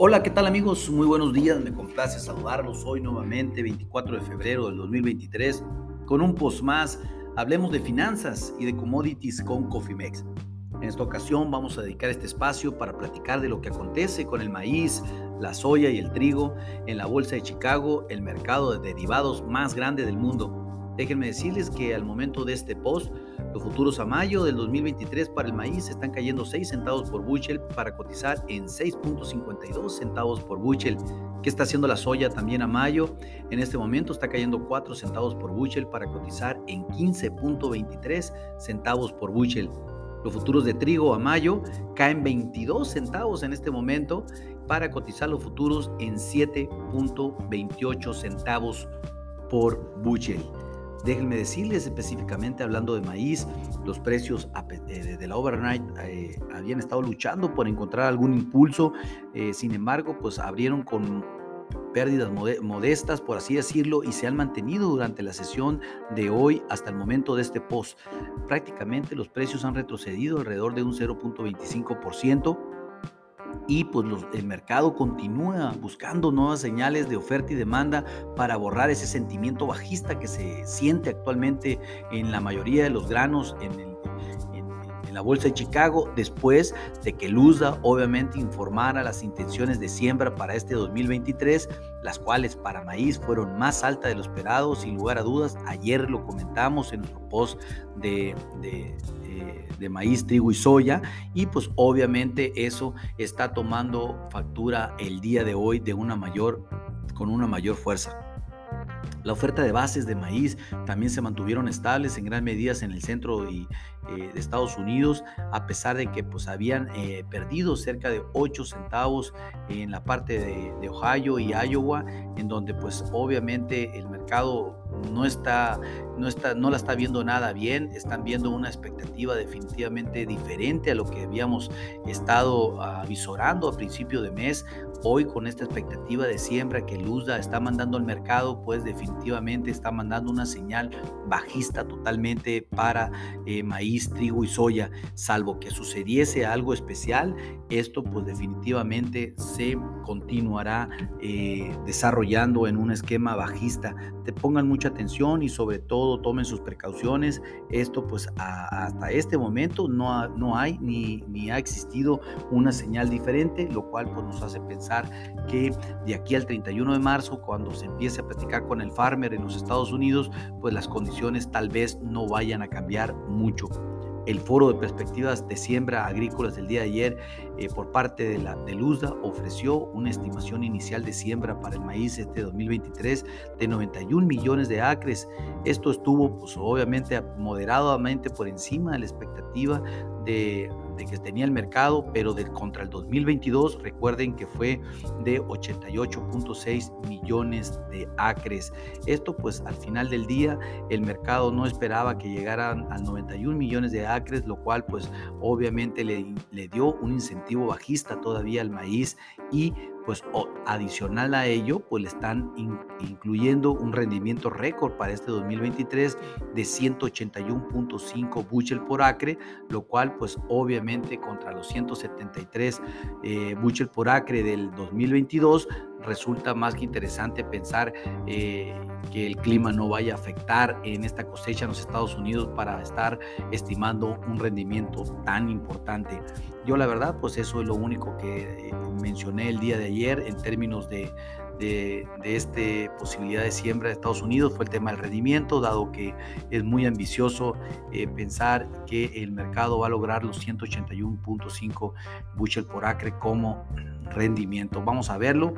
Hola, ¿qué tal amigos? Muy buenos días, me complace saludarlos hoy nuevamente, 24 de febrero del 2023, con un post más. Hablemos de finanzas y de commodities con Cofimex. En esta ocasión vamos a dedicar este espacio para platicar de lo que acontece con el maíz, la soya y el trigo en la Bolsa de Chicago, el mercado de derivados más grande del mundo. Déjenme decirles que al momento de este post, los futuros a mayo del 2023 para el maíz están cayendo 6 centavos por bushel para cotizar en 6.52 centavos por bushel. ¿Qué está haciendo la soya también a mayo? En este momento está cayendo 4 centavos por bushel para cotizar en 15.23 centavos por bushel. Los futuros de trigo a mayo caen 22 centavos en este momento para cotizar los futuros en 7.28 centavos por bushel. Déjenme decirles específicamente hablando de maíz, los precios de la overnight eh, habían estado luchando por encontrar algún impulso, eh, sin embargo, pues abrieron con pérdidas modestas, por así decirlo, y se han mantenido durante la sesión de hoy hasta el momento de este post. Prácticamente los precios han retrocedido alrededor de un 0.25% y pues el mercado continúa buscando nuevas señales de oferta y demanda para borrar ese sentimiento bajista que se siente actualmente en la mayoría de los granos en, la bolsa de Chicago después de que Lusa obviamente informara las intenciones de siembra para este 2023, las cuales para maíz fueron más altas de lo esperado, sin lugar a dudas. Ayer lo comentamos en nuestro post de de maíz, trigo y soya y pues obviamente eso está tomando factura el día de hoy de una mayor con una mayor fuerza. La oferta de bases de maíz también se mantuvieron estables en gran medida en el centro eh, de Estados Unidos, a pesar de que pues, habían eh, perdido cerca de 8 centavos en la parte de, de, Ohio y Iowa, en donde pues obviamente el mercado no está, no está, no la está viendo nada bien, están viendo una expectativa definitivamente diferente a lo que habíamos estado avisorando a principio de mes. Hoy con esta expectativa de siembra que Luzda está mandando al mercado, pues definitivamente está mandando una señal bajista totalmente para eh, maíz, trigo y soya, salvo que sucediese algo especial, esto pues definitivamente se continuará eh, desarrollando en un esquema bajista. Te pongan mucha atención y sobre todo tomen sus precauciones. Esto pues hasta este momento no, no hay ni, ni ha existido una señal diferente, lo cual pues nos hace pensar que de aquí al 31 de marzo, cuando se empiece a platicar con el farmer en los Estados Unidos, pues las condiciones tal vez no vayan a cambiar mucho. El foro de perspectivas de siembra agrícolas del día de ayer eh, por parte de la de Luzda ofreció una estimación inicial de siembra para el maíz este 2023 de 91 millones de acres. Esto estuvo pues, obviamente moderadamente por encima de la expectativa de que tenía el mercado, pero de, contra el 2022, recuerden que fue de 88.6 millones de acres. Esto pues al final del día el mercado no esperaba que llegaran a 91 millones de acres, lo cual pues obviamente le, le dio un incentivo bajista todavía al maíz y pues adicional a ello, pues le están incluyendo un rendimiento récord para este 2023 de 181.5 bushel por acre, lo cual pues obviamente contra los 173 eh, bushel por acre del 2022 resulta más que interesante pensar eh, que el clima no vaya a afectar en esta cosecha en los Estados Unidos para estar estimando un rendimiento tan importante. Yo la verdad, pues eso es lo único que eh, mencioné el día de ayer en términos de, de, esta posibilidad de siembra de Estados Unidos fue el tema del rendimiento, dado que es muy ambicioso eh, pensar que el mercado va a lograr los 181.5 bushel por acre como rendimiento. Vamos a verlo.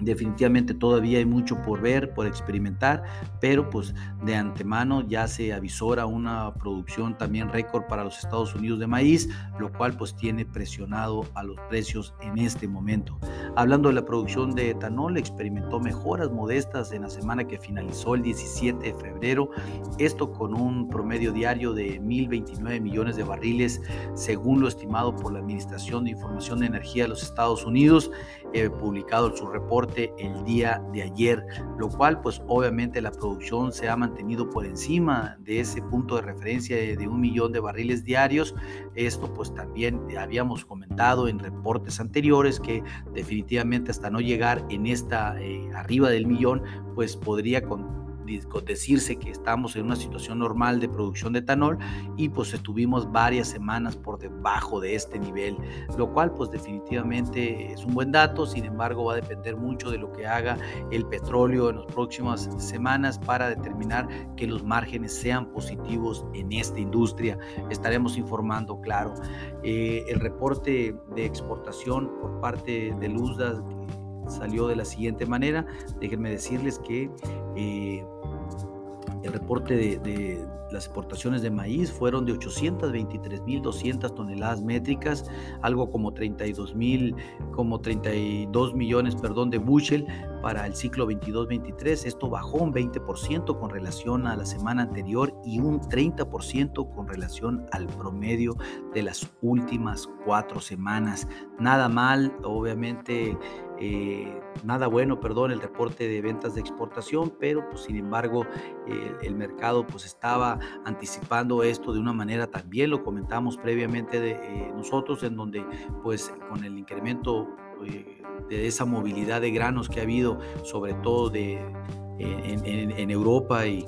Definitivamente todavía hay mucho por ver, por experimentar, pero pues de antemano ya se avisora una producción también récord para los Estados Unidos de maíz, lo cual pues tiene presionado a los precios en este momento. Hablando de la producción de etanol, experimentó mejoras modestas en la semana que finalizó el 17 de febrero, esto con un promedio diario de 1.029 millones de barriles, según lo estimado por la Administración de Información de Energía de los Estados Unidos, eh, publicado en su reporte el día de ayer, lo cual pues obviamente la producción se ha mantenido por encima de ese punto de referencia de, un millón de barriles diarios. Esto pues también habíamos comentado en reportes anteriores que definitivamente hasta no llegar en esta eh, arriba del millón pues podría con decirse que estamos en una situación normal de producción de etanol y pues estuvimos varias semanas por debajo de este nivel, lo cual pues definitivamente es un buen dato, sin embargo va a depender mucho de lo que haga el petróleo en las próximas semanas para determinar que los márgenes sean positivos en esta industria. Estaremos informando, claro. Eh, el reporte de exportación por parte de Luzda salió de la siguiente manera. Déjenme decirles que eh, el reporte de, las exportaciones de maíz fueron de 823.200 toneladas métricas, algo como 32 mil, como 32 millones, perdón, de bushel para el ciclo 22-23. Esto bajó un 20% con relación a la semana anterior y un 30% con relación al promedio de las últimas cuatro semanas. Nada mal, obviamente eh, nada bueno, perdón, el reporte de ventas de exportación, pero pues sin embargo el mercado pues estaba anticipando esto de una manera también, lo comentamos previamente de eh, nosotros, en donde pues con el incremento eh, de esa movilidad de granos que ha habido, sobre todo de, en Europa y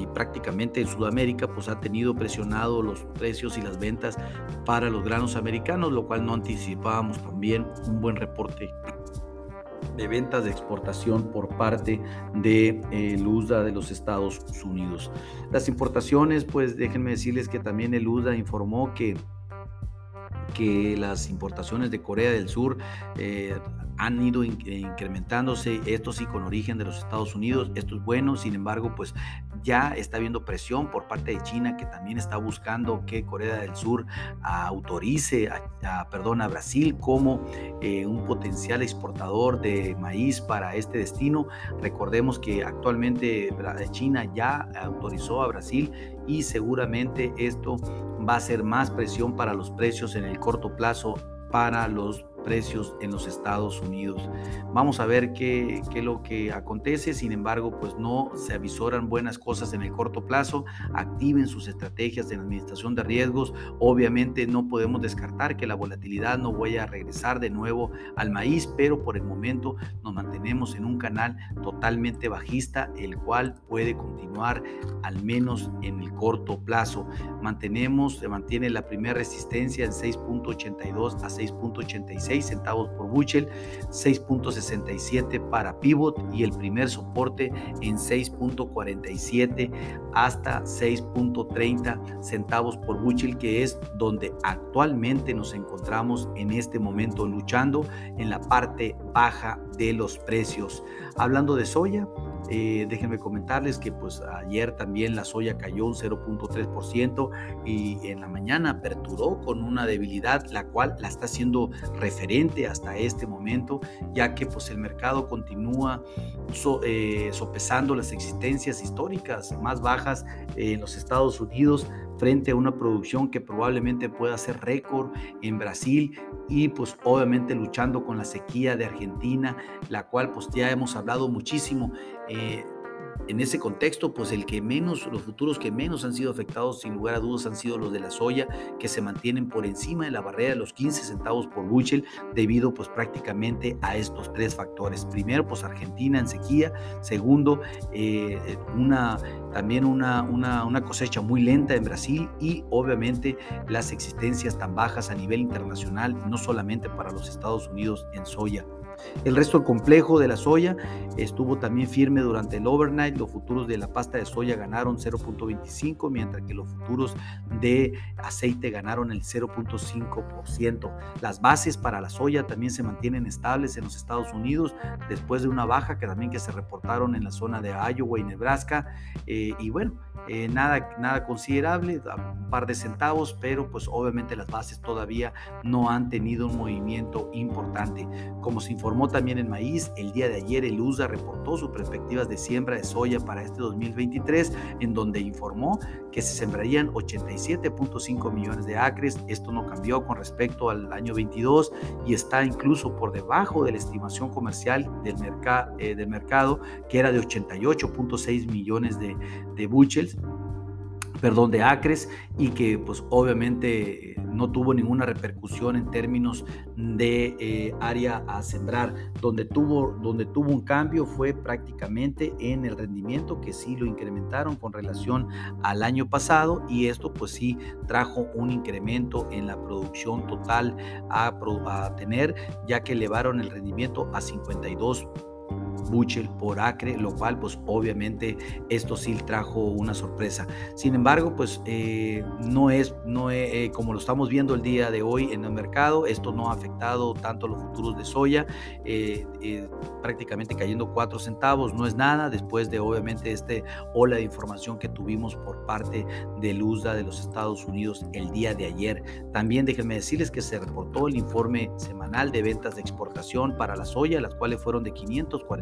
y prácticamente en Sudamérica pues ha tenido presionado los precios y las ventas para los granos americanos, lo cual no anticipábamos también un buen reporte de ventas de exportación por parte de el USDA de los Estados Unidos. Las importaciones, pues déjenme decirles que también el USDA informó que que las importaciones de Corea del Sur eh, han ido incrementándose, esto sí con origen de los Estados Unidos, esto es bueno, sin embargo, pues ya está habiendo presión por parte de China que también está buscando que Corea del Sur autorice a, perdón, a Brasil como eh, un potencial exportador de maíz para este destino. Recordemos que actualmente China ya autorizó a Brasil y seguramente esto va a ser más presión para los precios en el corto plazo para los precios en los Estados Unidos. Vamos a ver qué, es lo que acontece, sin embargo, pues no se avisoran buenas cosas en el corto plazo, activen sus estrategias de administración de riesgos, obviamente no podemos descartar que la volatilidad no vaya a regresar de nuevo al maíz, pero por el momento nos mantenemos en un canal totalmente bajista, el cual puede continuar al menos en el corto plazo. Mantenemos, se mantiene la primera resistencia en 6.82 a 6.86 centavos por bushel, 6.67 para pivot y el primer soporte en 6.47 hasta 6.30 centavos por bushel, que es donde actualmente nos encontramos en este momento luchando en la parte baja de los precios. Hablando de soya, eh, déjenme comentarles que pues ayer también la soya cayó un 0.3% y en la mañana aperturó con una debilidad la cual la está haciendo referente hasta este momento ya que pues el mercado continúa eh, sopesando las existencias históricas más bajas en los Estados Unidos frente a una producción que probablemente pueda ser récord en Brasil y pues obviamente luchando con la sequía de Argentina, la cual pues ya hemos hablado muchísimo. Eh, en ese contexto, pues el que menos, los futuros que menos han sido afectados, sin lugar a dudas, han sido los de la soya, que se mantienen por encima de la barrera de los 15 centavos por bushel, debido pues prácticamente a estos tres factores. Primero, pues Argentina en sequía. Segundo, eh, una, también una, una, una cosecha muy lenta en Brasil y obviamente las existencias tan bajas a nivel internacional, no solamente para los Estados Unidos en soya. El resto del complejo de la soya estuvo también firme durante el overnight. Los futuros de la pasta de soya ganaron 0.25, mientras que los futuros de aceite ganaron el 0.5%. Las bases para la soya también se mantienen estables en los Estados Unidos después de una baja que también que se reportaron en la zona de Iowa y Nebraska. Eh, y bueno, eh, nada, nada considerable, un par de centavos, pero pues obviamente las bases todavía no han tenido un movimiento importante. Como se informó también en maíz, el día de ayer el USA reportó sus perspectivas de siembra de soya para este 2023, en donde informó que se sembrarían 87.5 millones de acres. Esto no cambió con respecto al año 22 y está incluso por debajo de la estimación comercial del, eh, del mercado, que era de 88.6 millones de, de bushels perdón, de acres y que pues obviamente no tuvo ninguna repercusión en términos de eh, área a sembrar. Donde tuvo, donde tuvo un cambio fue prácticamente en el rendimiento que sí lo incrementaron con relación al año pasado y esto pues sí trajo un incremento en la producción total a, a tener ya que elevaron el rendimiento a 52 buchel por acre, lo cual pues obviamente esto sí trajo una sorpresa. Sin embargo, pues eh, no es, no eh, como lo estamos viendo el día de hoy en el mercado, esto no ha afectado tanto los futuros de soya, eh, prácticamente cayendo 4 centavos, no es nada, después de obviamente este ola de información que tuvimos por parte del USDA de los Estados Unidos el día de ayer. También déjenme decirles que se reportó el informe semanal de ventas de exportación para la soya, las cuales fueron de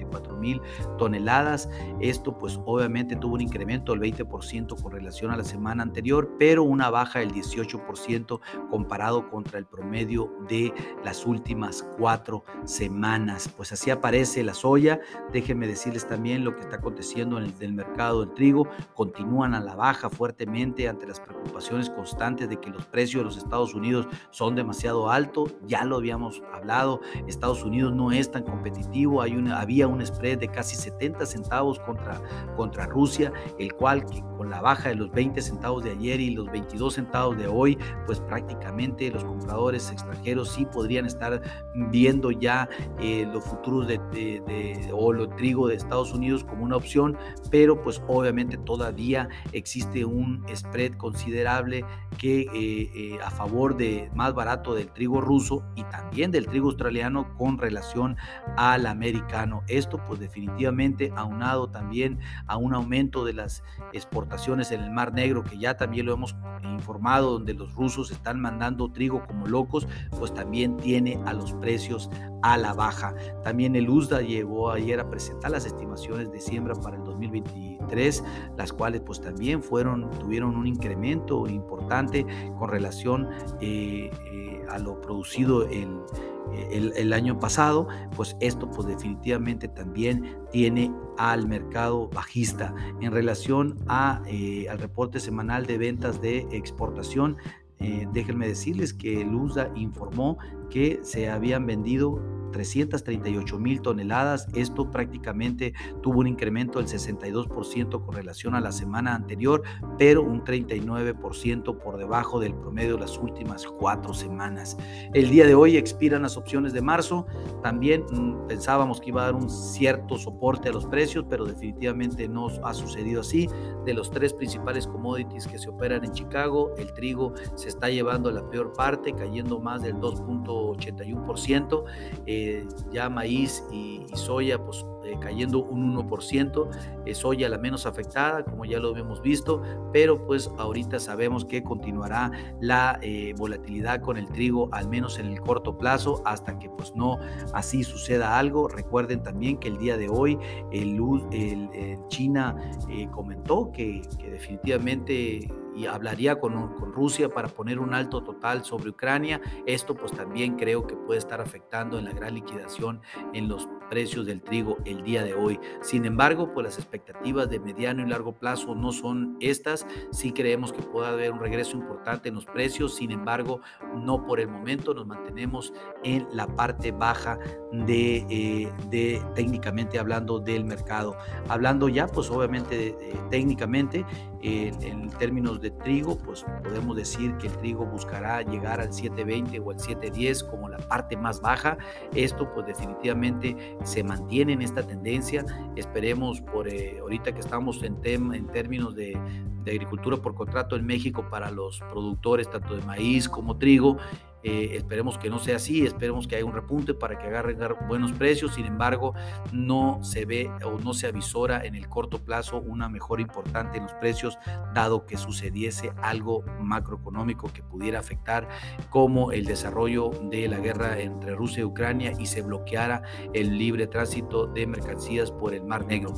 544 mil toneladas. Esto pues obviamente tuvo un incremento del 20% con relación a la semana anterior, pero una baja del 18% comparado contra el promedio de las últimas cuatro semanas. Pues así aparece la soya. Déjenme decirles también lo que está aconteciendo en el mercado del trigo. Continúan a la baja fuertemente ante las preocupaciones constantes de que los precios de los Estados Unidos son demasiado altos. Ya lo habíamos hablado. Estados Unidos no es tan competitivo. Hay una, había un spread de casi 70 centavos contra, contra Rusia, el cual con la baja de los 20 centavos de ayer y los 22 centavos de hoy, pues prácticamente los compradores extranjeros sí podrían estar viendo ya eh, los futuros de, de, o lo trigo de Estados Unidos como una opción, pero pues obviamente todavía existe un spread considerable que eh, eh, a favor de más barato del trigo ruso y también del trigo australiano con relación al americano. Esto pues definitivamente aunado también a un aumento de las exportaciones en el Mar Negro, que ya también lo hemos informado, donde los rusos están mandando trigo como locos, pues también tiene a los precios a la baja. También el USDA llegó ayer a presentar las estimaciones de siembra para el 2023, las cuales pues también fueron, tuvieron un incremento importante con relación eh, eh, a lo producido el el, año pasado, pues esto pues definitivamente también tiene al mercado bajista. En relación eh, al reporte semanal de ventas de exportación, eh, déjenme decirles que el USA informó que se habían vendido 338 mil toneladas. Esto prácticamente tuvo un incremento del 62% con relación a la semana anterior, pero un 39% por debajo del promedio de las últimas cuatro semanas. El día de hoy expiran las opciones de marzo. También mm, pensábamos que iba a dar un cierto soporte a los precios, pero definitivamente no ha sucedido así. De los tres principales commodities que se operan en Chicago, el trigo se está llevando la peor parte, cayendo más del 2.81%. Eh, ya maíz y, soya pues eh, cayendo un 1%, eh, soya la menos afectada, como ya lo hemos visto, pero pues ahorita sabemos que continuará la volatilidad con el trigo, al menos en el corto plazo, hasta que pues no así suceda algo. Recuerden también que el día de hoy el, China comentó que, definitivamente hablaría con, Rusia para poner un alto total sobre Ucrania. Esto pues también creo que puede estar afectando en la gran liquidación en los precios del trigo el día de hoy. Sin embargo, pues las expectativas de mediano y largo plazo no son estas. Sí creemos que puede haber un regreso importante en los precios, sin embargo, no por el momento nos mantenemos en la parte baja de, eh, de técnicamente hablando del mercado. Hablando ya, pues obviamente técnicamente, en términos de trigo, pues podemos decir que el trigo buscará llegar al 720 o al 710 como la parte más baja. Esto pues definitivamente se mantiene en esta tendencia. Esperemos por eh, ahorita que estamos en, en términos de agricultura por contrato en México para los productores tanto de maíz como trigo Eh, esperemos que no sea así, esperemos que haya un repunte para que agarren buenos precios. Sin embargo, no se ve o no se avisora en el corto plazo una mejora importante en los precios, dado que sucediese algo macroeconómico que pudiera afectar como el desarrollo de la guerra entre Rusia y Ucrania y se bloqueara el libre tránsito de mercancías por el Mar Negro.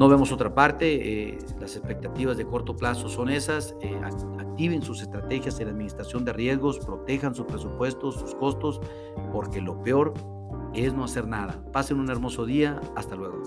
No vemos otra parte, eh, las expectativas de corto plazo son esas, eh, activen sus estrategias en la administración de riesgos, protejan sus presupuestos, sus costos, porque lo peor es no hacer nada. Pasen un hermoso día, hasta luego.